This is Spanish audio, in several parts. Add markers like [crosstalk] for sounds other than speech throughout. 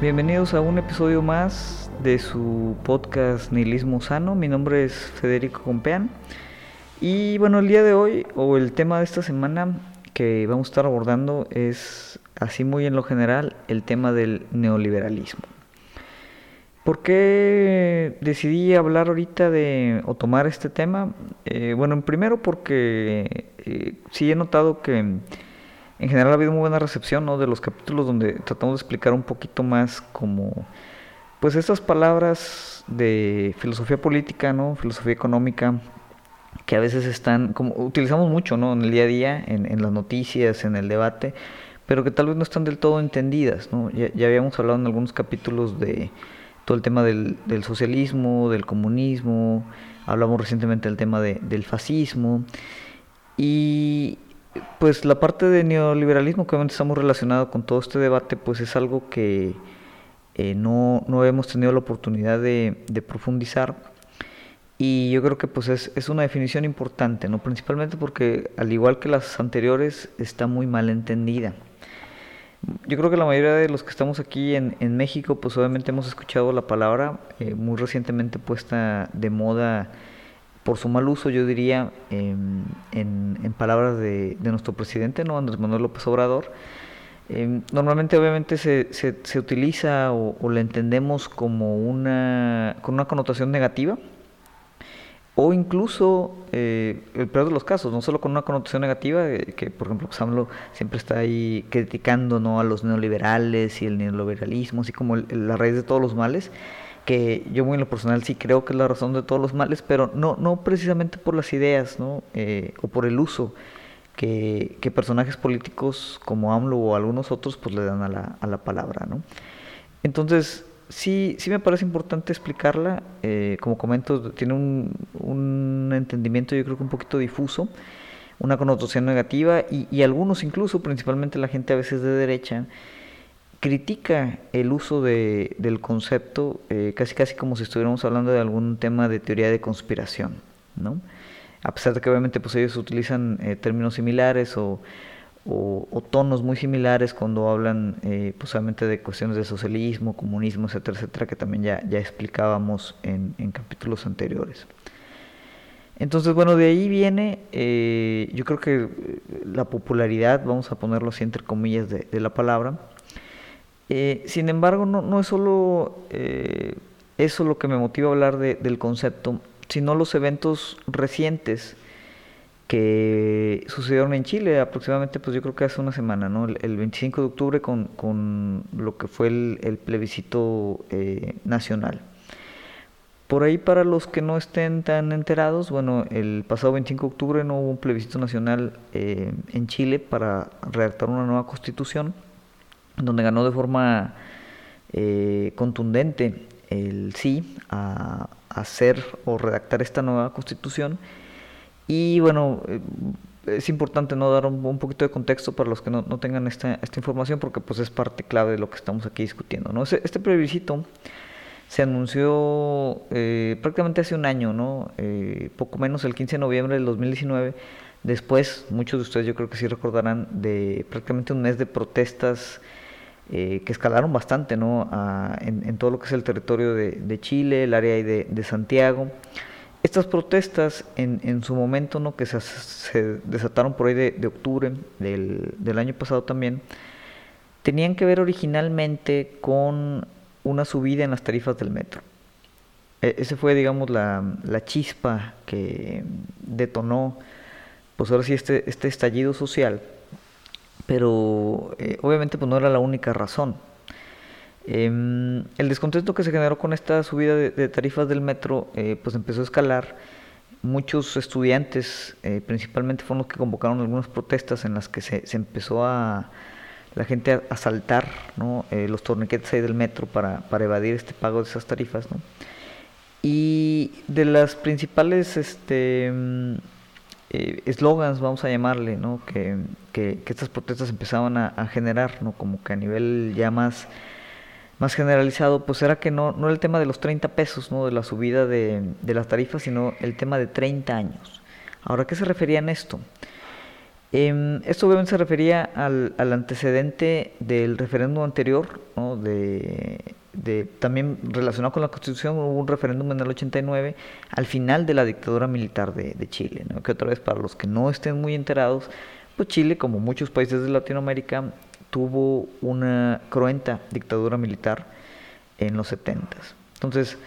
Bienvenidos a un episodio más de su podcast Nihilismo Sano. Mi nombre es Federico Compeán. Y bueno, el día de hoy, o el tema de esta semana que vamos a estar abordando es, así muy en lo general, el tema del neoliberalismo. ¿Por qué decidí hablar ahorita de, o tomar este tema? Eh, bueno, primero porque eh, sí he notado que en general ha habido muy buena recepción ¿no? de los capítulos donde tratamos de explicar un poquito más como pues estas palabras de filosofía política, ¿no? filosofía económica, que a veces están, como utilizamos mucho ¿no? en el día a día, en, las noticias, en el debate, pero que tal vez no están del todo entendidas. ¿no? Ya, ya habíamos hablado en algunos capítulos de todo el tema del, del socialismo, del comunismo, hablamos recientemente del tema de, del fascismo, y, pues la parte de neoliberalismo que obviamente estamos relacionados con todo este debate, pues es algo que eh, no, no, hemos tenido la oportunidad de, profundizar. Y yo creo que pues es, es, una definición importante, ¿no? Principalmente porque al igual que las anteriores está muy mal entendida. Yo creo que la mayoría de los que estamos aquí en, en México pues obviamente hemos escuchado la palabra eh, muy recientemente puesta de moda por su mal uso, yo diría, en, en, palabras de, de, nuestro presidente, ¿no? Andrés Manuel López Obrador, em, normalmente obviamente se, se, se utiliza o, o, la entendemos como una, con una connotación negativa, o incluso, eh, el peor de los casos, no solo con una connotación negativa, eh, que por ejemplo Samlo siempre está ahí criticando ¿no? a los neoliberales y el neoliberalismo, así como la raíz de todos los males, que yo muy en lo personal sí creo que es la razón de todos los males, pero no, no precisamente por las ideas, ¿no? Eh, o por el uso que, que, personajes políticos como AMLO o algunos otros pues le dan a la, a la palabra, ¿no? Entonces, sí, sí me parece importante explicarla, eh, como comento, tiene un, un entendimiento yo creo que un poquito difuso, una connotación negativa y, y algunos incluso, principalmente la gente a veces de derecha, critica el uso de, del concepto eh, casi casi como si estuviéramos hablando de algún tema de teoría de conspiración, ¿no? A pesar de que obviamente pues ellos utilizan eh, términos similares o, o, tonos muy similares cuando hablan eh, pues de cuestiones de socialismo, comunismo, etcétera, etcétera, que también ya, ya explicábamos en, en capítulos anteriores. Entonces, bueno, de ahí viene, eh, yo creo que la popularidad, vamos a ponerlo así entre comillas, de, de la palabra, eh, sin embargo, no, no es solo eh, eso lo que me motiva a hablar de, del concepto, sino los eventos recientes que sucedieron en Chile aproximadamente, pues yo creo que hace una semana, ¿no? El, 25 de octubre con, con, lo que fue el, plebiscito eh, nacional. Por ahí para los que no estén tan enterados, bueno, el pasado 25 de octubre no hubo un plebiscito nacional en Chile para redactar una nueva constitución donde ganó de forma eh, contundente el sí a, hacer o redactar esta nueva constitución. Y bueno, eh, es importante no dar un, poquito de contexto para los que no, tengan esta, esta, información porque pues es parte clave de lo que estamos aquí discutiendo. ¿no? Este, este plebiscito se anunció eh, prácticamente hace un año, ¿no? poco menos el 15 de noviembre del 2019. Después, muchos de ustedes yo creo que sí recordarán de prácticamente un mes de protestas eh, que escalaron bastante ¿no? en, todo lo que es el territorio de, Chile, el área de, de Santiago. Estas protestas en, en, su momento, ¿no? que se, se desataron por ahí de, octubre del, del, año pasado también, tenían que ver originalmente con una subida en las tarifas del metro. E, ese fue, digamos, la, la, chispa que detonó, pues ahora sí, este, este estallido social pero eh, obviamente pues no era la única razón. Em, el descontento que se generó con esta subida de, tarifas del metro eh, pues empezó a escalar. Muchos estudiantes eh, principalmente fueron los que convocaron algunas protestas en las que se, empezó a la gente a, saltar los torniquetes ahí del metro para, para, evadir este pago de esas tarifas. Y de las principales este, eh, eslogans, vamos a llamarle, ¿no? que, que, estas protestas empezaban a, generar, ¿no? como que a nivel ya más, más generalizado, pues era que no, no era el tema de los 30 pesos, ¿no? de la subida de, de las tarifas, sino el tema de 30 años. Ahora, ¿qué se refería en esto? Em, esto obviamente se refería al, antecedente del referéndum anterior, de, también relacionado con la Constitución, hubo un referéndum en el 89 al final de la dictadura militar de, Chile, que otra vez para los que no estén muy enterados, pues Chile, como muchos países de Latinoamérica, tuvo una cruenta dictadura militar en los 70. Entonces,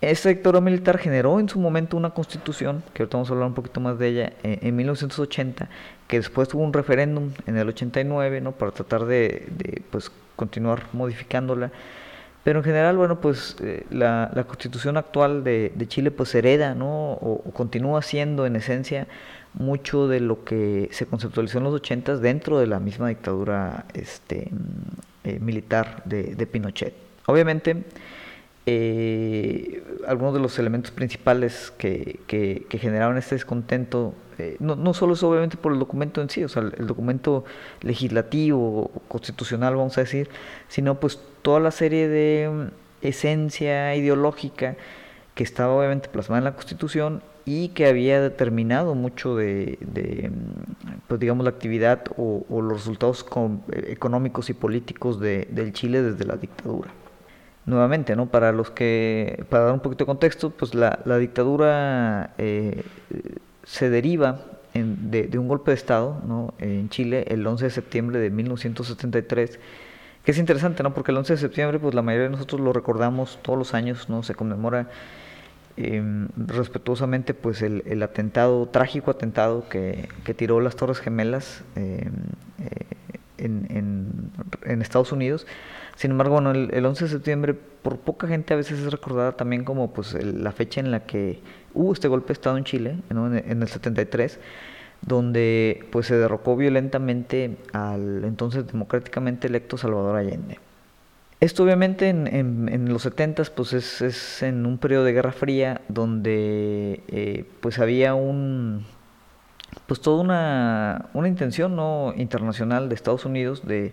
esta dictadura militar generó en su momento una constitución, que ahorita vamos a hablar un poquito más de ella, eh, en 1980, que después tuvo un referéndum en el 89, ¿no? Para tratar de, pues, continuar modificándola. Pero en general, bueno, pues eh, la, constitución actual de, Chile pues hereda, ¿no? O, continúa siendo en esencia mucho de lo que se conceptualizó en los 80 dentro de la misma dictadura este, mm, eh, militar de, de Pinochet. Obviamente, eh, algunos de los elementos principales que, que, generaron este descontento, eh, no, no, solo es obviamente por el documento en sí, o sea, el, documento legislativo, constitucional, vamos a decir, sino pues toda la serie de mm, esencia ideológica que estaba obviamente plasmada en la Constitución y que había determinado mucho de, mm, pues digamos, la actividad o, los resultados eh, económicos y políticos de, del Chile desde la dictadura nuevamente, ¿no? Para los que, para dar un poquito de contexto, pues la, dictadura eh, se deriva de, un golpe de Estado, ¿no? En Chile, el 11 de septiembre de 1973, que es interesante, ¿no? Porque el 11 de septiembre, pues la mayoría de nosotros lo recordamos todos los años, ¿no? Se conmemora em, respetuosamente, pues el, atentado, trágico atentado que, tiró las Torres Gemelas em, eh, en, en Estados Unidos sin embargo, bueno, el, 11 de septiembre por poca gente a veces es recordada también como pues la fecha en la que hubo este golpe de Estado en Chile, en, el 73, donde pues se derrocó violentamente al entonces democráticamente electo Salvador Allende. Esto obviamente en, los 70 pues es, en un periodo de Guerra Fría donde eh, pues había un pues toda una, una intención no internacional de Estados Unidos de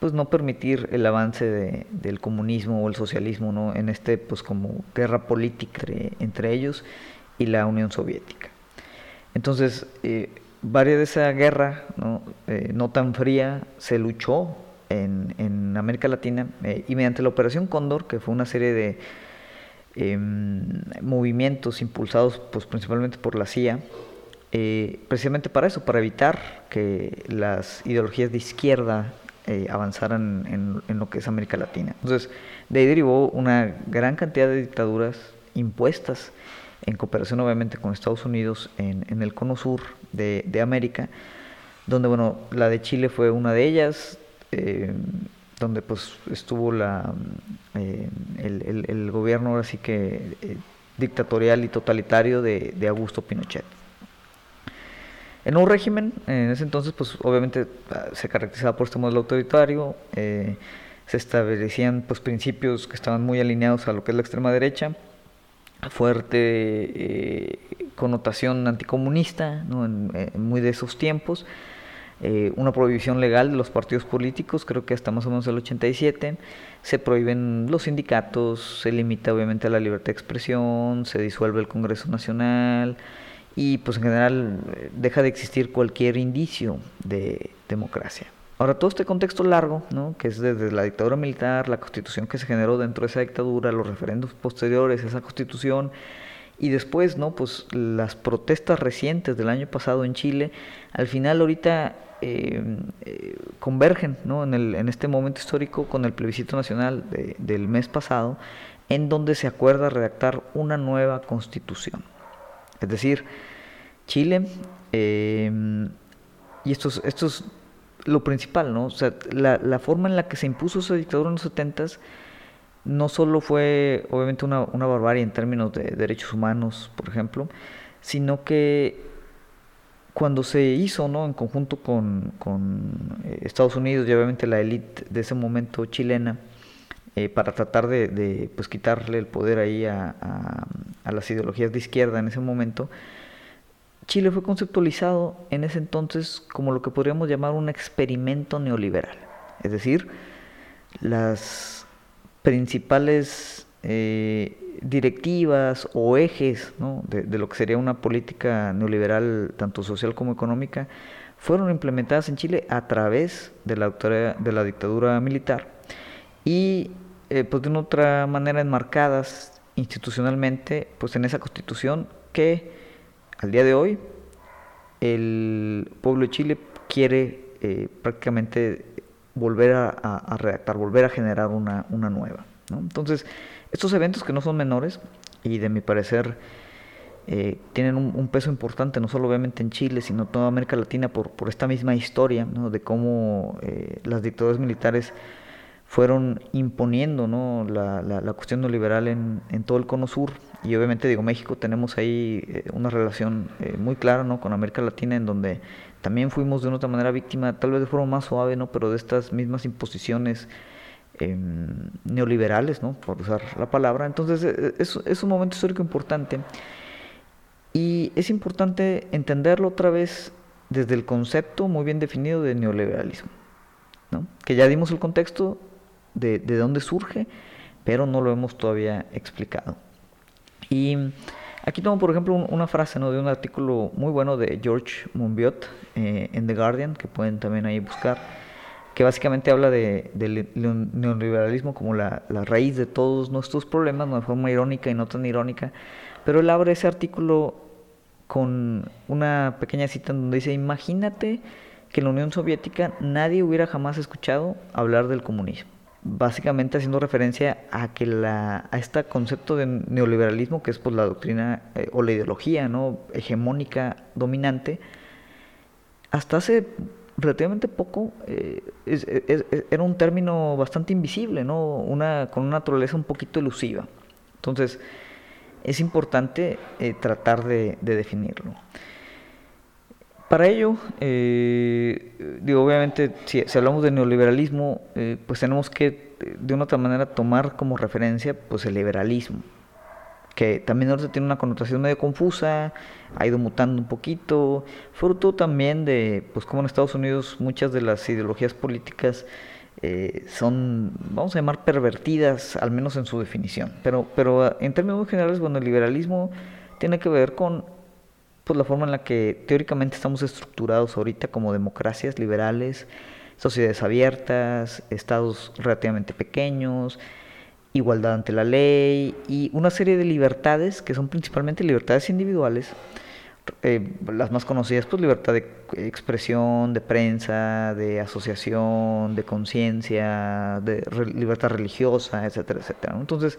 pues no permitir el avance de, del comunismo o el socialismo ¿no? en este pues como guerra política entre, ellos y la Unión Soviética. Entonces, eh, varias de esa guerra ¿no? Eh, no tan fría se luchó en, en América Latina eh, y mediante la Operación Cóndor, que fue una serie de em, movimientos impulsados pues, principalmente por la CIA, precisamente para eso, para evitar que las ideologías de izquierda eh, avanzaran en, lo que es América Latina. Entonces, de ahí derivó una gran cantidad de dictaduras impuestas en cooperación obviamente con Estados Unidos en, el cono sur de, América, donde bueno, la de Chile fue una de ellas, eh, donde pues estuvo la, eh, el, gobierno así que dictatorial y totalitario de Augusto Pinochet. El nuevo régimen, en ese entonces, pues obviamente ah, se caracterizaba por este modelo autoritario, eh, se establecían pues principios que estaban muy alineados a lo que es la extrema derecha, fuerte eh, connotación anticomunista, ¿no? en, muy de esos tiempos, eh, una prohibición legal de los partidos políticos, creo que hasta más o menos el 87, se prohíben los sindicatos, se limita obviamente a la libertad de expresión, se disuelve el Congreso Nacional, y pues en general eh, deja de existir cualquier indicio de democracia. Ahora, todo este contexto largo, ¿no? que es desde la dictadura militar, la constitución que se generó dentro de esa dictadura, los referendos posteriores a esa constitución, y después, ¿no? Pues las protestas recientes del año pasado en Chile, al final ahorita eh, eh, convergen, ¿no? En, el, en, este momento histórico con el plebiscito nacional del mes pasado, en donde se acuerda redactar una nueva constitución. Es decir, Chile, em, y esto es, esto es lo principal, ¿no? O sea, la, forma en la que se impuso esa dictadura en los 70 no solo fue obviamente una, barbarie en términos de derechos humanos, por ejemplo, sino que cuando se hizo ¿no? en conjunto con, eh, Estados Unidos y obviamente la élite de ese momento chilena, eh, para tratar de, pues, quitarle el poder ahí a, a, las ideologías de izquierda en ese momento, Chile fue conceptualizado en ese entonces como lo que podríamos llamar un experimento neoliberal. Es decir, las principales eh, directivas o ejes de, lo que sería una política neoliberal, tanto social como económica, fueron implementadas en Chile a través de la, de la dictadura militar y eh, pues de una otra manera enmarcadas institucionalmente pues en esa constitución que al día de hoy el pueblo de Chile quiere eh, prácticamente volver a, redactar, volver a generar una, una nueva. Entonces, estos eventos que no son menores y de mi parecer eh, tienen un, peso importante, no solo obviamente en Chile, sino toda América Latina por, por esta misma historia de cómo eh, las dictaduras militares fueron imponiendo la, cuestión neoliberal en, todo el cono sur. Y obviamente, digo, México tenemos ahí eh, una relación muy clara ¿no? con América Latina, en donde también fuimos de una otra manera víctima, tal vez de forma más suave, ¿no? pero de estas mismas imposiciones Em, neoliberales, ¿no? por usar la palabra. Entonces e, e, es, un momento histórico importante y es importante entenderlo otra vez desde el concepto muy bien definido de neoliberalismo, que ya dimos el contexto de, de dónde surge, pero no lo hemos todavía explicado. Y aquí tomo, por ejemplo, una frase ¿no? de un artículo muy bueno de George Monbiot eh, en The Guardian, que pueden también ahí buscar que básicamente habla de, del neoliberalismo como la, raíz de todos nuestros problemas, de forma irónica y no tan irónica, pero él abre ese artículo con una pequeña cita en donde dice, imagínate que en la Unión Soviética nadie hubiera jamás escuchado hablar del comunismo. Básicamente haciendo referencia a que la, a este concepto de neoliberalismo, que es pues la doctrina eh, o la ideología ¿no? hegemónica dominante, hasta hace relativamente poco, eh, era un término bastante invisible, ¿no? una, con una naturaleza un poquito elusiva. Entonces, es importante eh, tratar de, definirlo. Para ello, eh, digo, obviamente, si, hablamos de neoliberalismo, pues tenemos que, de una otra manera, tomar como referencia pues, el liberalismo que también ahora tiene una connotación medio confusa, ha ido mutando un poquito, fruto también de, pues como en Estados Unidos muchas de las ideologías políticas eh, son, vamos a llamar, pervertidas, al menos en su definición. Pero, pero ah, en términos muy generales, bueno, el liberalismo tiene que ver con pues, la forma en la que teóricamente estamos estructurados ahorita como democracias liberales, sociedades abiertas, estados relativamente pequeños, igualdad ante la ley y una serie de libertades que son principalmente libertades individuales. Eh, las más conocidas, pues libertad de expresión, de prensa, de asociación, de conciencia, de libertad religiosa, etcétera, etcétera. Entonces,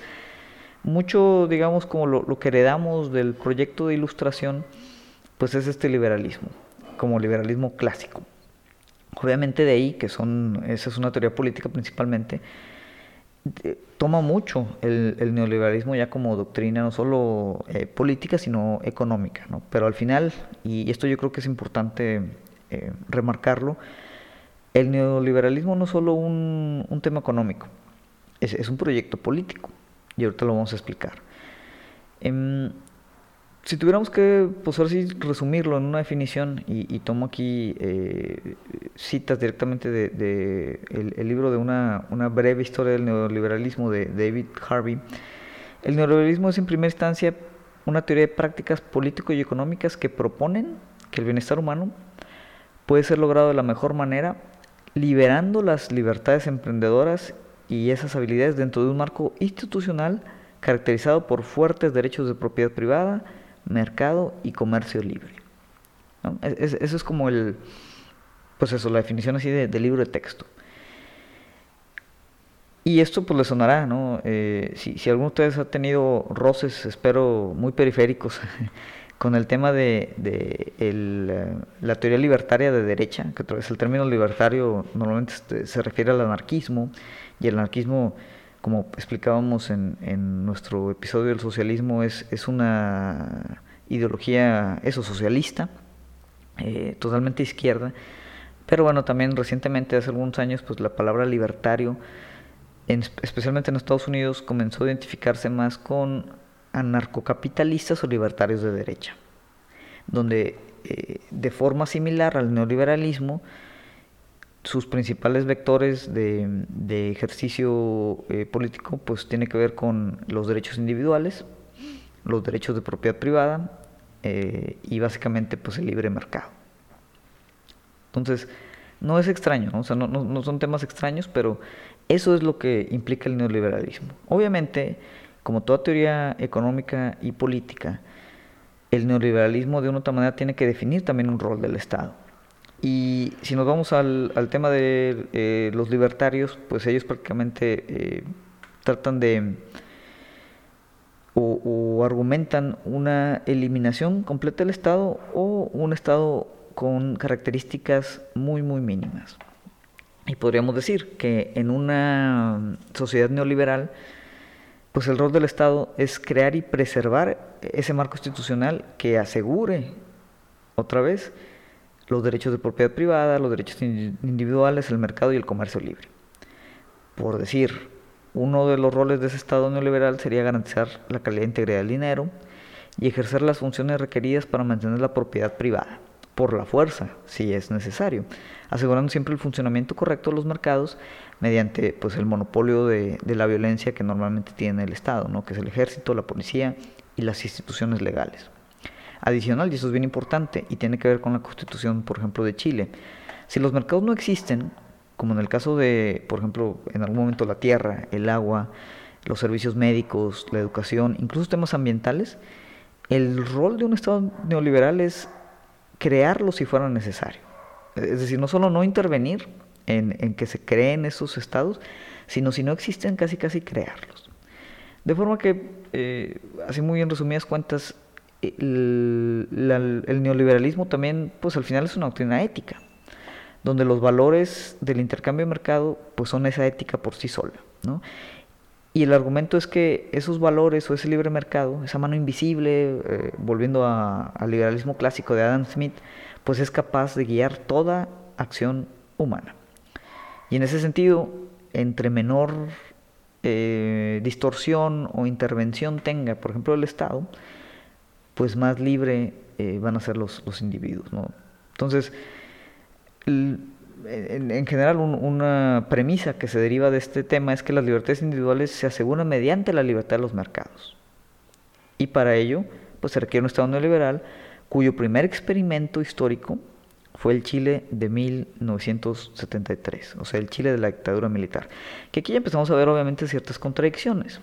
mucho, digamos, como lo, lo, que heredamos del proyecto de ilustración, pues es este liberalismo, como liberalismo clásico. Obviamente de ahí, que son, esa es una teoría política principalmente, toma mucho el, neoliberalismo ya como doctrina, no solo eh, política, sino económica. ¿no? Pero al final, y esto yo creo que es importante eh, remarcarlo, el neoliberalismo no es solo un, un tema económico, es, es, un proyecto político, y ahorita lo vamos a explicar. Em, si tuviéramos que, pues ahora resumirlo en una definición, y, tomo aquí eh, citas directamente del de, el, libro de una, una, breve historia del neoliberalismo de David Harvey, el neoliberalismo es en primera instancia una teoría de prácticas político y económicas que proponen que el bienestar humano puede ser logrado de la mejor manera, liberando las libertades emprendedoras y esas habilidades dentro de un marco institucional caracterizado por fuertes derechos de propiedad privada, mercado y comercio libre. eso es como el, pues eso, la definición así de, libro de texto. Y esto pues le sonará, ¿no? Eh, si, alguno de ustedes ha tenido roces, espero, muy periféricos [laughs] con el tema de, de eh, la teoría libertaria de derecha, que otra vez el término libertario normalmente este, se refiere al anarquismo, y el anarquismo como explicábamos en, en nuestro episodio del socialismo, es, es una ideología, eso, socialista, eh, totalmente izquierda, pero bueno, también recientemente, hace algunos años, pues la palabra libertario, especialmente en Estados Unidos, comenzó a identificarse más con anarcocapitalistas o libertarios de derecha, donde eh, de forma similar al neoliberalismo, sus principales vectores de, ejercicio eh, político pues tiene que ver con los derechos individuales, los derechos de propiedad privada eh, y básicamente pues el libre mercado. Entonces, no es extraño, O sea, no, no, son temas extraños, pero eso es lo que implica el neoliberalismo. Obviamente, como toda teoría económica y política, el neoliberalismo de una u otra manera tiene que definir también un rol del Estado. Y si nos vamos al, tema de eh, los libertarios, pues ellos prácticamente eh, tratan de o, argumentan una eliminación completa del Estado o un Estado con características muy, muy mínimas. Y podríamos decir que en una sociedad neoliberal, pues el rol del Estado es crear y preservar ese marco institucional que asegure, otra vez, los derechos de propiedad privada, los derechos individuales, el mercado y el comercio libre. Por decir, uno de los roles de ese Estado neoliberal sería garantizar la calidad integridad del dinero y ejercer las funciones requeridas para mantener la propiedad privada, por la fuerza, si es necesario, asegurando siempre el funcionamiento correcto de los mercados mediante pues, el monopolio de, de la violencia que normalmente tiene el Estado, ¿no? que es el ejército, la policía y las instituciones legales. Adicional, y eso es bien importante, y tiene que ver con la constitución, por ejemplo, de Chile, si los mercados no existen, como en el caso de, por ejemplo, en algún momento la tierra, el agua, los servicios médicos, la educación, incluso temas ambientales, el rol de un Estado neoliberal es crearlo si fuera necesario. Es decir, no solo no intervenir en, que se creen esos estados, sino si no existen, casi casi crearlos. De forma que, eh, así muy en resumidas cuentas, el, neoliberalismo también, pues al final es una doctrina ética donde los valores del intercambio de mercado pues son esa ética por sí sola, ¿no? Y el argumento es que esos valores o ese libre mercado, esa mano invisible, eh, volviendo al liberalismo clásico de Adam Smith, pues es capaz de guiar toda acción humana. Y en ese sentido, entre menor eh, distorsión o intervención tenga, por ejemplo, el Estado, pues más libre eh, van a ser los, los individuos. ¿no? Entonces, en, general una premisa que se deriva de este tema es que las libertades individuales se aseguran mediante la libertad de los mercados. Y para ello, pues se requiere un Estado neoliberal cuyo primer experimento histórico fue el Chile de 1973, o sea, el Chile de la dictadura militar. Que aquí ya empezamos a ver obviamente ciertas contradicciones.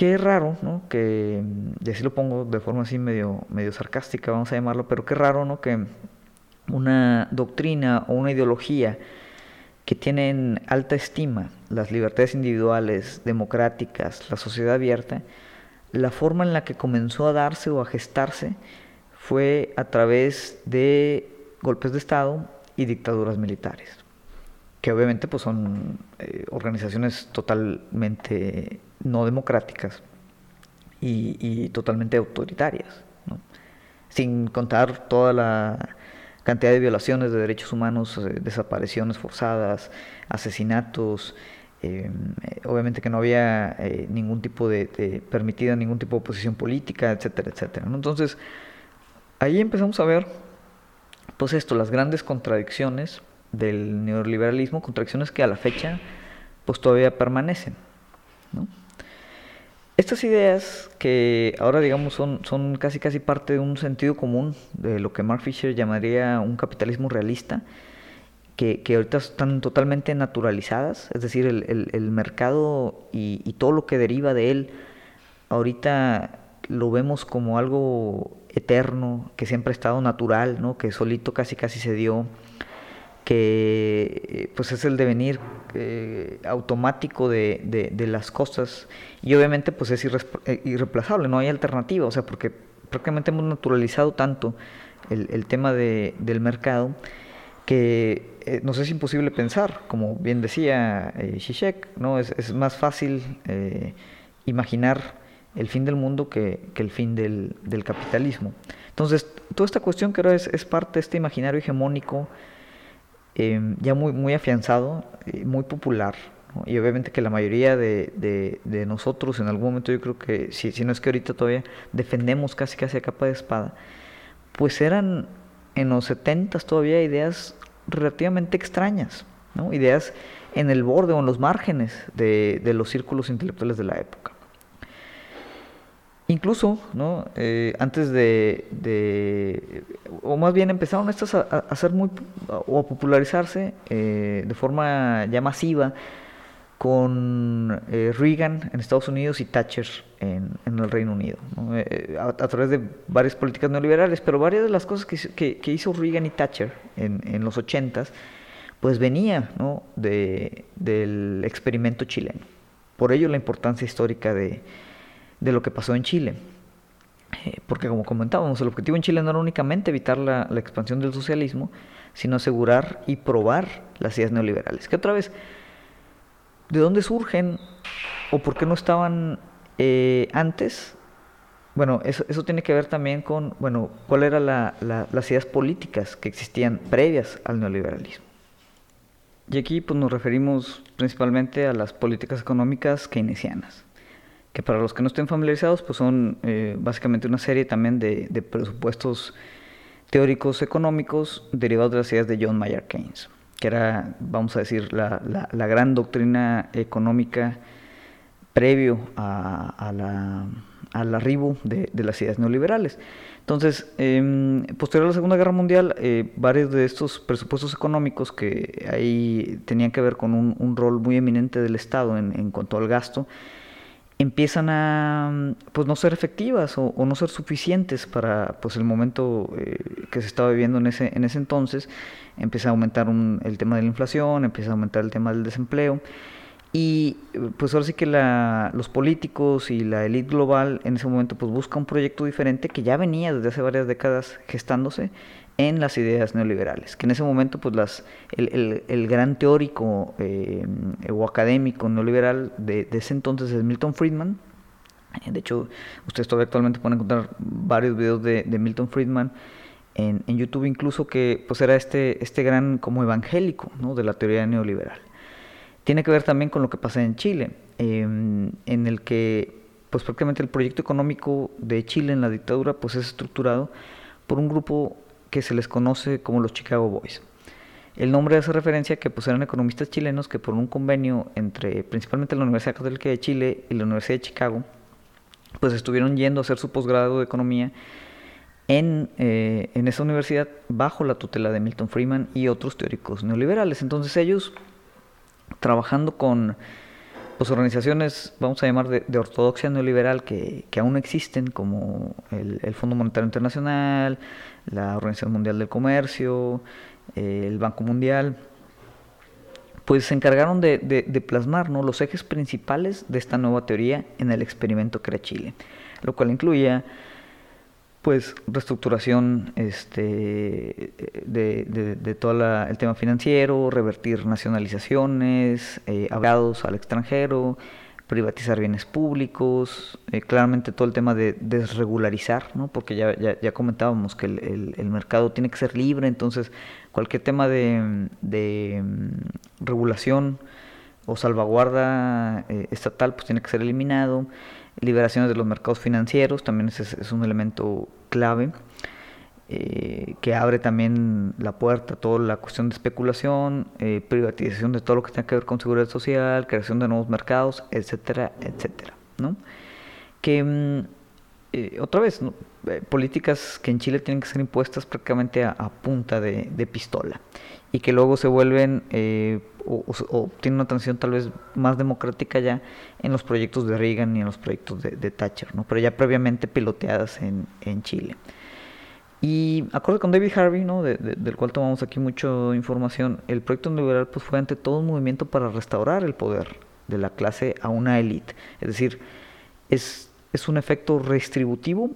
Qué raro, ¿no? Que, y así lo pongo de forma así medio, medio sarcástica, vamos a llamarlo, pero qué raro, ¿no? Que una doctrina o una ideología que tienen alta estima las libertades individuales, democráticas, la sociedad abierta, la forma en la que comenzó a darse o a gestarse fue a través de golpes de Estado y dictaduras militares, que obviamente pues, son eh, organizaciones totalmente no democráticas y, totalmente autoritarias, sin contar toda la cantidad de violaciones de derechos humanos, eh, desapariciones forzadas, asesinatos, em, eh, obviamente que no había ningún tipo de, permitida ningún tipo de oposición política, etcétera, etcétera. Entonces, ahí empezamos a ver, pues esto, las grandes contradicciones del neoliberalismo, contradicciones que a la fecha, pues todavía permanecen. Estas ideas que ahora digamos son, son casi casi parte de un sentido común de lo que Mark Fisher llamaría un capitalismo realista, que, que ahorita están totalmente naturalizadas, es decir, el, el, mercado y, y, todo lo que deriva de él, ahorita lo vemos como algo eterno, que siempre ha estado natural, ¿no? que solito casi casi se dio que eh, pues es el devenir eh, automático de, de, las cosas y obviamente pues es eh, irreemplazable, no hay alternativa, o sea, porque prácticamente hemos naturalizado tanto el, tema de, del mercado que nos es imposible pensar, como bien decía Zizek, ¿no? Es, más fácil imaginar el fin del mundo que, que el fin del, capitalismo. Entonces, toda esta cuestión ahora es, es parte de este imaginario hegemónico, Em, ya muy, muy afianzado, muy popular. Y obviamente que la mayoría de, de, nosotros en algún momento yo creo que, si, no es que ahorita todavía defendemos casi casi a capa de espada, pues eran en los 70 todavía ideas relativamente extrañas, ¿no? ideas en el borde o en los márgenes de, los círculos intelectuales de la época. Incluso, ¿no? Eh, antes de, o más bien empezaron estas a, hacer muy, o a popularizarse eh, de forma ya masiva con eh, Reagan en Estados Unidos y Thatcher en, el Reino Unido, a, través de varias políticas neoliberales, pero varias de las cosas que, hizo Reagan y Thatcher en, los 80 pues venía de, del experimento chileno. Por ello la importancia histórica de, lo que pasó en Chile. Eh, porque como comentábamos, el objetivo en Chile no era únicamente evitar la, expansión del socialismo, sino asegurar y probar las ideas neoliberales. Que otra vez, ¿De dónde surgen o por qué no estaban eh, antes? Bueno, eso, eso, tiene que ver también con, bueno, cuál eran la, las ideas políticas que existían previas al neoliberalismo. Y aquí pues, nos referimos principalmente a las políticas económicas keynesianas, que para los que no estén familiarizados, pues son eh, básicamente una serie también de, presupuestos teóricos económicos derivados de las ideas de John Maynard Keynes que era, vamos a decir, la, la, gran doctrina económica previo a, la, al arribo de, las ideas neoliberales. Entonces, eh, posterior a la Segunda Guerra Mundial, eh, varios de estos presupuestos económicos que ahí tenían que ver con un, un rol muy eminente del Estado en, en, cuanto al gasto, empiezan a pues no ser efectivas o, no ser suficientes para pues el momento eh, que se estaba viviendo en ese en ese entonces. Empieza a aumentar el tema de la inflación empieza a aumentar el tema del desempleo. Y pues ahora sí que la, los políticos y la élite global en ese momento pues busca un proyecto diferente que ya venía desde hace varias décadas gestándose en las ideas neoliberales, que en ese momento pues las, el, el, gran teórico eh, o académico neoliberal de, ese entonces es Milton Friedman. De hecho, ustedes todavía actualmente pueden encontrar varios videos de, Milton Friedman en, YouTube incluso que pues era este, este gran como evangélico ¿no? de la teoría neoliberal. Tiene que ver también con lo que pasa en Chile, em, en el que pues prácticamente el proyecto económico de Chile en la dictadura pues es estructurado por un grupo que se les conoce como los Chicago Boys. El nombre hace referencia a que pues, eran economistas chilenos que por un convenio entre principalmente la Universidad Católica de Chile y la Universidad de Chicago, pues estuvieron yendo a hacer su posgrado de economía en, eh, en esa universidad bajo la tutela de Milton Freeman y otros teóricos neoliberales. Entonces ellos, trabajando con pues, organizaciones, vamos a llamar de, ortodoxia neoliberal, que, que, aún existen, como el, el, Fondo Monetario Internacional, la Organización Mundial del Comercio, eh, el Banco Mundial, pues se encargaron de, plasmar los ejes principales de esta nueva teoría en el experimento que era Chile, lo cual incluía pues reestructuración este, de, todo el tema financiero, revertir nacionalizaciones, eh, al extranjero, privatizar bienes públicos, eh, claramente todo el tema de desregularizar, ¿no? porque ya, ya, comentábamos que el, el, mercado tiene que ser libre, entonces cualquier tema de, de mm, regulación o salvaguarda eh, estatal pues tiene que ser eliminado liberaciones de los mercados financieros, también es, es un elemento clave. Eh, que abre también la puerta a toda la cuestión de especulación, eh, privatización de todo lo que tenga que ver con seguridad social, creación de nuevos mercados, etcétera, etcétera. ¿no? Que mm, eh, otra vez, políticas que en Chile tienen que ser impuestas prácticamente a, punta de, pistola y que luego se vuelven o, tienen una transición tal vez más democrática ya en los proyectos de Reagan y en los proyectos de, Thatcher, ¿no? pero ya previamente piloteadas en Chile. Y acuerdo con David Harvey, ¿no? del cual tomamos aquí mucha información, el proyecto neoliberal pues, fue ante todo un movimiento para restaurar el poder de la clase a una élite. Es decir, es, es un efecto redistributivo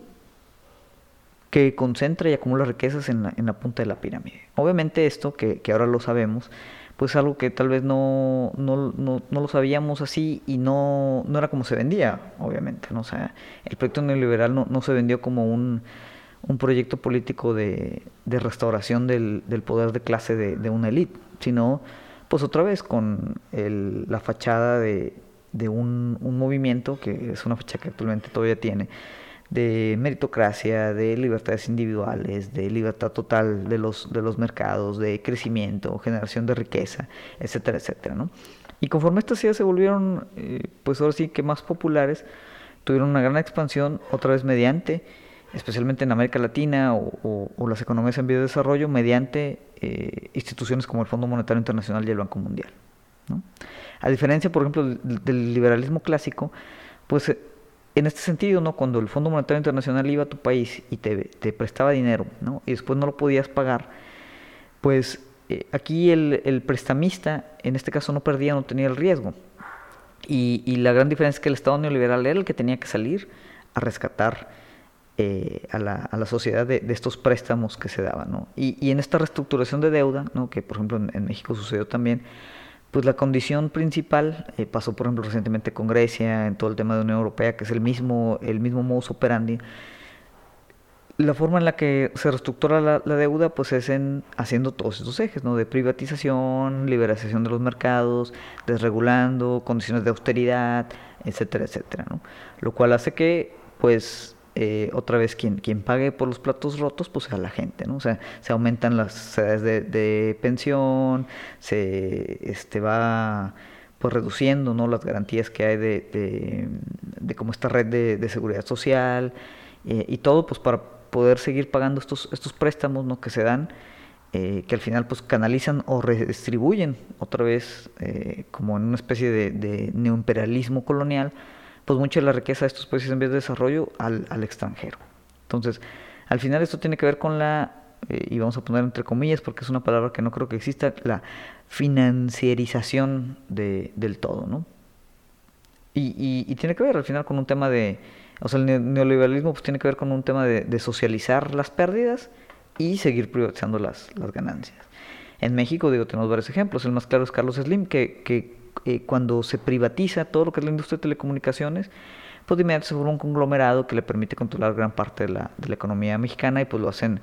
que concentra y acumula riquezas en la, en la punta de la pirámide. Obviamente esto, que, que ahora lo sabemos, pues algo que tal vez no, no, no, no, lo sabíamos así y no, no era como se vendía, obviamente. ¿no? Sea, el proyecto neoliberal no, no se vendió como un, un proyecto político de, restauración del, poder de clase de, una élite, sino pues otra vez con la fachada de, un, movimiento, que es una fecha que actualmente todavía tiene, de meritocracia, de libertades individuales, de libertad total de los, de los mercados, de crecimiento, generación de riqueza, etcétera, etcétera, ¿no? Y conforme estas ideas se volvieron, eh, pues ahora sí que más populares, tuvieron una gran expansión, otra vez mediante, especialmente en América Latina o, las economías en vías de desarrollo, mediante eh, instituciones como el Fondo Monetario Internacional y el Banco Mundial. ¿no? A diferencia, por ejemplo, del, liberalismo clásico, pues eh, en este sentido, ¿no? cuando el Fondo Monetario Internacional iba a tu país y te, te prestaba dinero ¿no? y después no lo podías pagar, pues eh, aquí el, prestamista, en este caso, no perdía, no tenía el riesgo. Y, la gran diferencia es que el Estado neoliberal era el que tenía que salir a rescatar eh, a, la, a, la, sociedad de, estos préstamos que se daban. ¿no? Y, en esta reestructuración de deuda, ¿no? que por ejemplo en, México sucedió también, pues la condición principal eh, pasó por ejemplo recientemente con Grecia, en todo el tema de la Unión Europea, que es el mismo, el mismo modus operandi, la forma en la que se reestructura la, deuda pues es en haciendo todos estos ejes, ¿no? De privatización, liberación de los mercados, desregulando, condiciones de austeridad, etcétera, etcétera, ¿no? Lo cual hace que pues eh, otra vez quien, quien pague por los platos rotos pues sea la gente, ¿no? O sea, se aumentan las edades de, pensión, se este va pues reduciendo ¿no? las garantías que hay de, de, como esta red de, seguridad social eh, y todo pues para poder seguir pagando estos, estos préstamos ¿no? que se dan, eh, que al final pues canalizan o redistribuyen otra vez eh, como en una especie de, neoimperialismo colonial, pues mucha de la riqueza de estos países en vez de desarrollo al, al extranjero. Entonces, al final esto tiene que ver con la, eh, y vamos a poner entre comillas porque es una palabra que no creo que exista, la financiarización de, del todo, ¿no? Y, y, tiene que ver al final con un tema de, o sea, el neoliberalismo pues, tiene que ver con un tema de, socializar las pérdidas y seguir privatizando las, las, ganancias. En México, digo, tenemos varios ejemplos. El más claro es Carlos Slim, que, que eh, cuando se privatiza todo lo que es la industria de telecomunicaciones, pues de inmediato se forma un conglomerado que le permite controlar gran parte de la, de la economía mexicana y pues lo hacen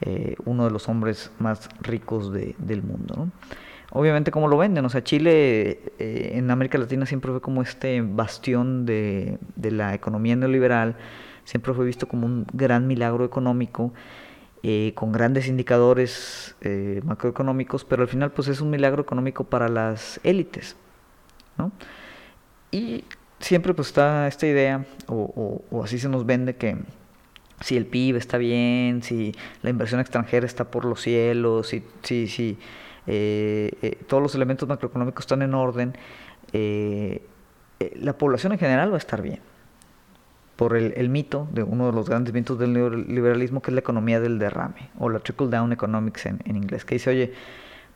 eh, uno de los hombres más ricos de, del mundo. ¿no? obviamente cómo lo venden. O sea, Chile eh, en América Latina siempre fue como este bastión de, la economía neoliberal, siempre fue visto como un gran milagro económico. Eh, con grandes indicadores eh, macroeconómicos, pero al final pues es un milagro económico para las élites. ¿No? Y siempre pues está esta idea, o, así se nos vende, que si el PIB está bien, si la inversión extranjera está por los cielos, si, si, si eh, eh, todos los elementos macroeconómicos están en orden, eh, la población en general va a estar bien. Por el, mito de uno de los grandes mitos del neoliberalismo, que es la economía del derrame, o la trickle down economics en, inglés, que dice, oye,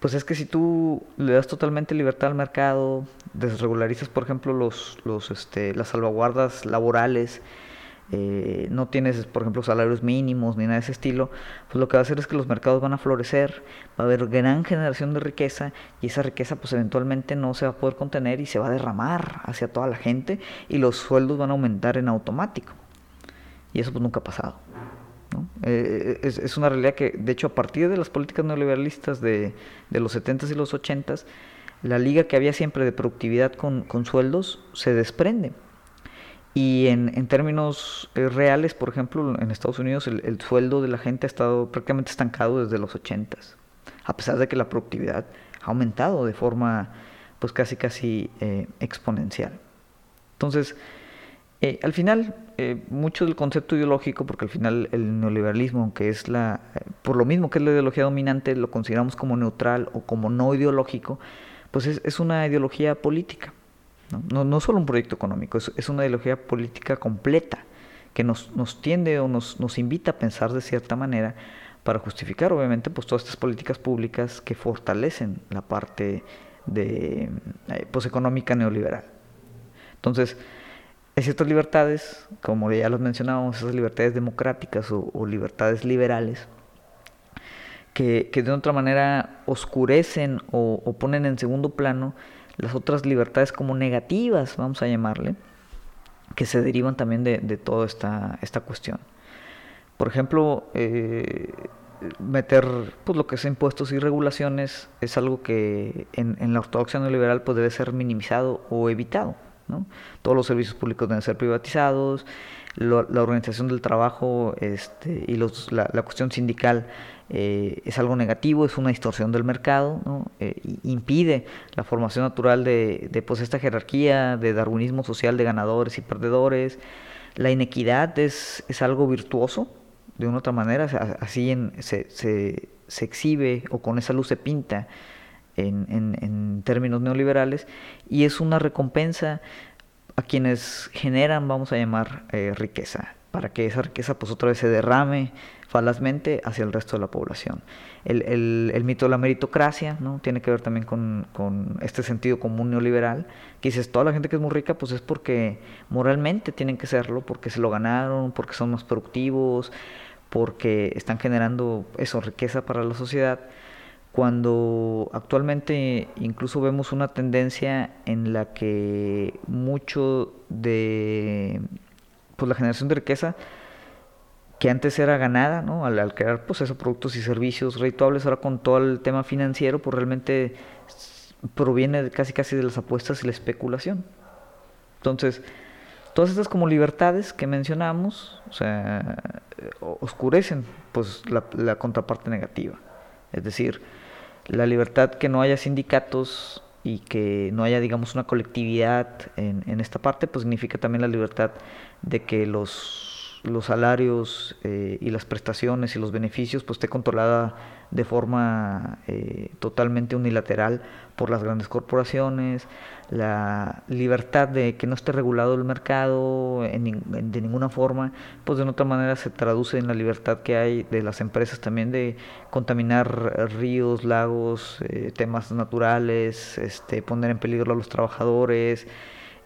pues es que si tú le das totalmente libertad al mercado, desregularizas, por ejemplo, los, los, este, las salvaguardas laborales, eh, no tienes, por ejemplo, salarios mínimos ni nada de ese estilo, pues lo que va a hacer es que los mercados van a florecer, va a haber gran generación de riqueza y esa riqueza pues eventualmente no se va a poder contener y se va a derramar hacia toda la gente y los sueldos van a aumentar en automático. Y eso pues nunca ha pasado. Eh, es, una realidad que, de hecho, a partir de las políticas neoliberalistas de, de los 70s y los 80s, la liga que había siempre de productividad con, con sueldos se desprende. Y en, en términos eh, reales, por ejemplo, en Estados Unidos el, sueldo de la gente ha estado prácticamente estancado desde los 80 a pesar de que la productividad ha aumentado de forma pues casi casi eh, exponencial. Entonces, eh, al final, mucho del concepto ideológico, porque al final el neoliberalismo, aunque es la, por lo mismo que es la ideología dominante, lo consideramos como neutral o como no ideológico, pues es, es una ideología política. No, no, solo un proyecto económico, es, una ideología política completa que nos, nos tiende o nos, nos, invita a pensar de cierta manera para justificar, obviamente, pues todas estas políticas públicas que fortalecen la parte de eh, pues, económica neoliberal. Entonces, hay ciertas libertades, como ya los mencionábamos, esas libertades democráticas o, libertades liberales, que, que, de otra manera oscurecen o, ponen en segundo plano las otras libertades como negativas, vamos a llamarle, que se derivan también de, toda esta, esta cuestión. Por ejemplo, eh, meter pues, lo que es impuestos y regulaciones es algo que en, la ortodoxia neoliberal pues, debe ser minimizado o evitado. Todos los servicios públicos deben ser privatizados, la organización del trabajo este, y los, la, cuestión sindical eh, es algo negativo, es una distorsión del mercado, ¿no? Eh, impide la formación natural de, de pues, esta jerarquía de darwinismo social de ganadores y perdedores. La inequidad es, es algo virtuoso, de una otra manera, así en, se, se, exhibe o con esa luz se pinta en, en, en, términos neoliberales y es una recompensa a quienes generan, vamos a llamar, eh, riqueza, para que esa riqueza pues otra vez se derrame falazmente hacia el resto de la población. El, el, mito de la meritocracia ¿no? tiene que ver también con, con, este sentido común neoliberal, que dices, toda la gente que es muy rica pues es porque moralmente tienen que serlo, porque se lo ganaron, porque son más productivos, porque están generando eso, riqueza para la sociedad cuando actualmente incluso vemos una tendencia en la que mucho de pues la generación de riqueza que antes era ganada, ¿no? Al, crear pues esos productos y servicios redituables, ahora con todo el tema financiero, pues realmente proviene casi casi de las apuestas y la especulación. Entonces, todas estas como libertades que mencionamos, o sea, oscurecen pues la, la contraparte negativa. Es decir, la libertad que no haya sindicatos y que no haya, digamos, una colectividad en, en esta parte, pues significa también la libertad de que los, los salarios eh, y las prestaciones y los beneficios pues esté controlada de forma eh, totalmente unilateral por las grandes corporaciones, la libertad de que no esté regulado el mercado de ninguna forma, pues de otra manera se traduce en la libertad que hay de las empresas también de contaminar ríos, lagos, eh, temas naturales, este, poner en peligro a los trabajadores,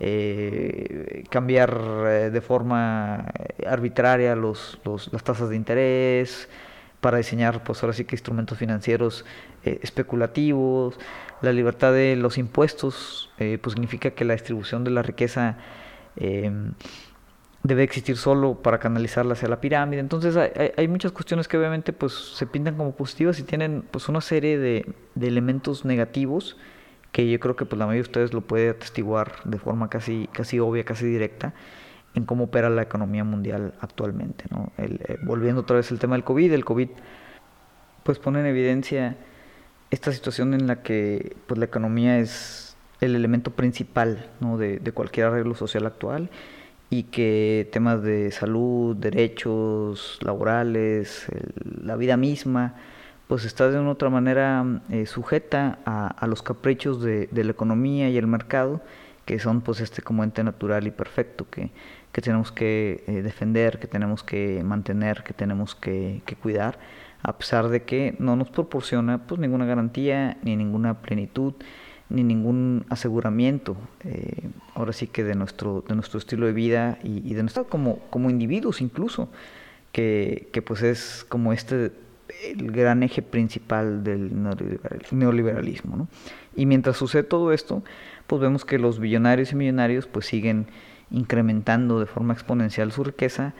eh, cambiar de forma arbitraria los, los, las tasas de interés para diseñar pues ahora sí que instrumentos financieros especulativos la libertad de los impuestos eh, pues significa que la distribución de la riqueza em, debe existir solo para canalizarla hacia la pirámide. Entonces hay, hay, muchas cuestiones que obviamente pues se pintan como positivas y tienen pues una serie de, de, elementos negativos que yo creo que pues la mayoría de ustedes lo puede atestiguar de forma casi, casi obvia, casi directa en cómo opera la economía mundial actualmente. ¿no? El, eh, volviendo otra vez al tema del COVID, el COVID pues pone en evidencia esta situación en la que pues, la economía es el elemento principal de, cualquier arreglo social actual y que temas de salud, derechos laborales, la vida misma, pues está de una otra manera eh, sujeta a, los caprichos de, la economía y el mercado, que son pues este como ente natural y perfecto que, que tenemos que eh, defender, que tenemos que mantener, que tenemos que, que cuidar a pesar de que no nos proporciona pues ninguna garantía ni ninguna plenitud ni ningún aseguramiento eh, ahora sí que de nuestro de nuestro estilo de vida y, de nuestra como como individuos incluso que, que, pues es como este el gran eje principal del neoliberalismo ¿no? Y mientras sucede todo esto pues vemos que los billonarios y millonarios pues siguen incrementando de forma exponencial su riqueza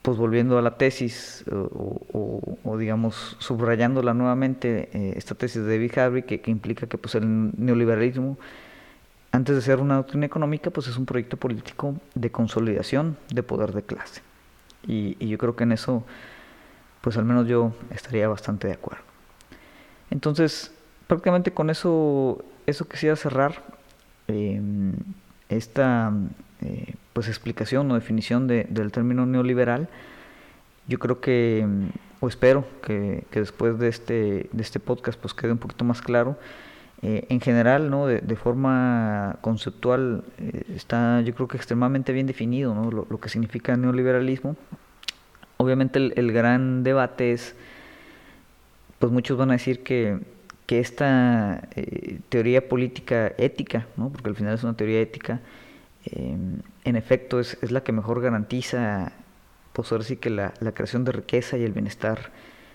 pues volviendo a la tesis o, digamos subrayándola nuevamente eh, esta tesis de David Harvey que, que, implica que pues el neoliberalismo antes de ser una doctrina económica pues es un proyecto político de consolidación de poder de clase. Y, y, yo creo que en eso pues al menos yo estaría bastante de acuerdo. Entonces prácticamente con eso eso quisiera cerrar eh, esta eh, pues explicación o definición de, del término neoliberal, yo creo que, o espero que, que, después de este, de este podcast pues quede un poquito más claro. Eh, en general, ¿no? de, forma conceptual, eh, está yo creo que extremadamente bien definido ¿no? lo, lo, que significa neoliberalismo. Obviamente el, el, gran debate es, pues muchos van a decir que, que esta eh, teoría política ética, ¿no? porque al final es una teoría ética, eh, en efecto es, es, la que mejor garantiza, pues ahora sí que la, la, creación de riqueza y el bienestar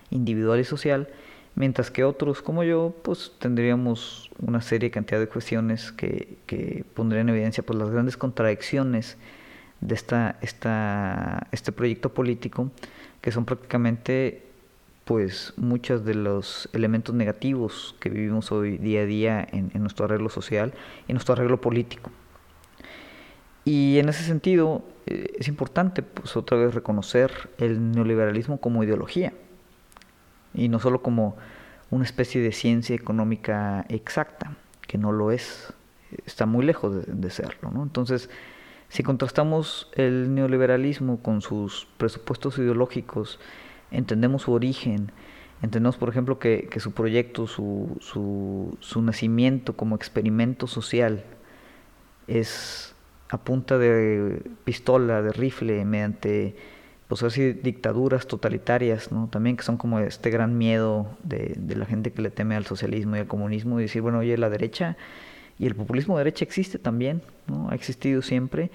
individual y social, mientras que otros como yo, pues tendríamos una serie, cantidad de cuestiones que, que pondrían en evidencia pues las grandes contradicciones de esta, esta, este proyecto político, que son prácticamente pues muchos de los elementos negativos que vivimos hoy día a día en, nuestro arreglo social y nuestro arreglo político. Y en ese sentido eh, es importante pues otra vez reconocer el neoliberalismo como ideología y no solo como una especie de ciencia económica exacta, que no lo es, está muy lejos de, de serlo. ¿no? Entonces, si contrastamos el neoliberalismo con sus presupuestos ideológicos, entendemos su origen, entendemos, por ejemplo, que, su proyecto, su, su, nacimiento como experimento social es a punta de pistola, de rifle, mediante pues así dictaduras totalitarias, ¿no? También que son como este gran miedo de, de, la gente que le teme al socialismo y al comunismo y decir, bueno, oye, la derecha y el populismo de derecha existe también, ¿no? Ha existido siempre.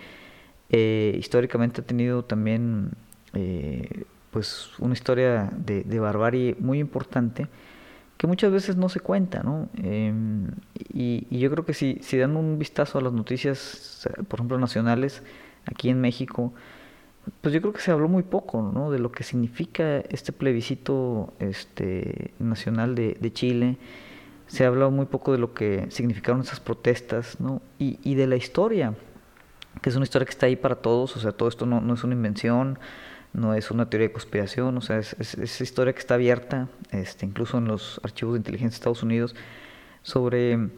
Eh, históricamente ha tenido también eh, pues una historia de, barbarie muy importante que muchas veces no se cuenta, ¿no? Em, y, yo creo que si, dan un vistazo a las noticias, por ejemplo, nacionales, aquí en México, pues yo creo que se habló muy poco, ¿no? De lo que significa este plebiscito este, nacional de, Chile, se ha hablado muy poco de lo que significaron esas protestas, ¿no? Y, y, de la historia, que es una historia que está ahí para todos, o sea, todo esto no es una invención, no es una teoría de conspiración, o sea, es, es, historia que está abierta, este, incluso en los archivos de inteligencia de Estados Unidos, sobre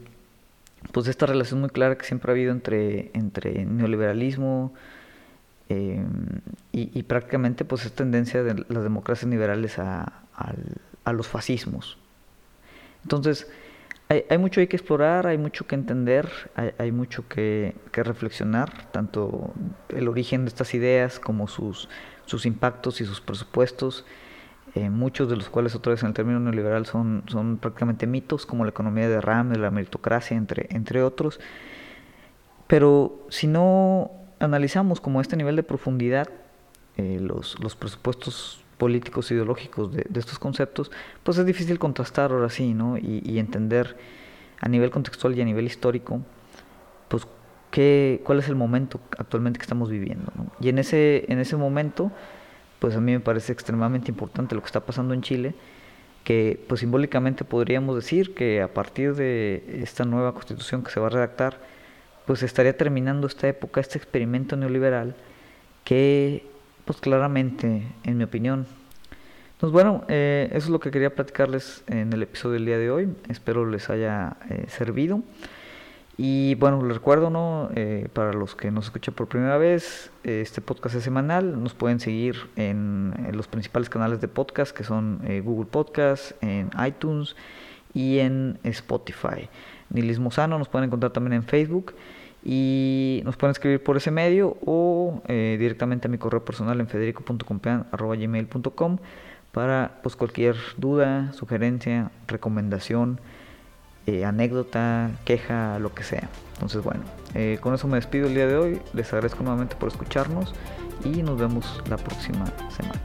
pues esta relación muy clara que siempre ha habido entre, entre neoliberalismo eh, y, prácticamente pues esta tendencia de las democracias liberales a, a, los fascismos. Entonces, hay, mucho hay que explorar, hay mucho que entender, hay, mucho que, reflexionar, tanto el origen de estas ideas como sus, sus impactos y sus presupuestos, eh, muchos de los cuales otra vez en el término neoliberal son, son prácticamente mitos, como la economía de RAM, la meritocracia, entre, entre otros. Pero si no analizamos como este nivel de profundidad eh, los, los presupuestos políticos ideológicos de, estos conceptos, pues es difícil contrastar ahora sí, ¿no? Y, entender a nivel contextual y a nivel histórico, qué, cuál es el momento actualmente que estamos viviendo. Y en ese, en ese momento, pues a mí me parece extremadamente importante lo que está pasando en Chile, que pues simbólicamente podríamos decir que a partir de esta nueva constitución que se va a redactar, pues estaría terminando esta época, este experimento neoliberal que pues claramente, en mi opinión. Entonces, bueno, eh, eso es lo que quería platicarles en el episodio del día de hoy. Espero les haya eh, servido. Y bueno, les recuerdo, ¿no? Eh, para los que nos escuchan por primera vez, este podcast es semanal. Nos pueden seguir en, los principales canales de podcast, que son Google Podcast, en iTunes y en Spotify. Nilismo Sano nos pueden encontrar también en Facebook y nos pueden escribir por ese medio o eh, directamente a mi correo personal en federico.compean.gmail.com para pues cualquier duda, sugerencia, recomendación, eh, anécdota, queja, lo que sea. Entonces bueno, eh, con eso me despido el día de hoy, les agradezco nuevamente por escucharnos y nos vemos la próxima semana.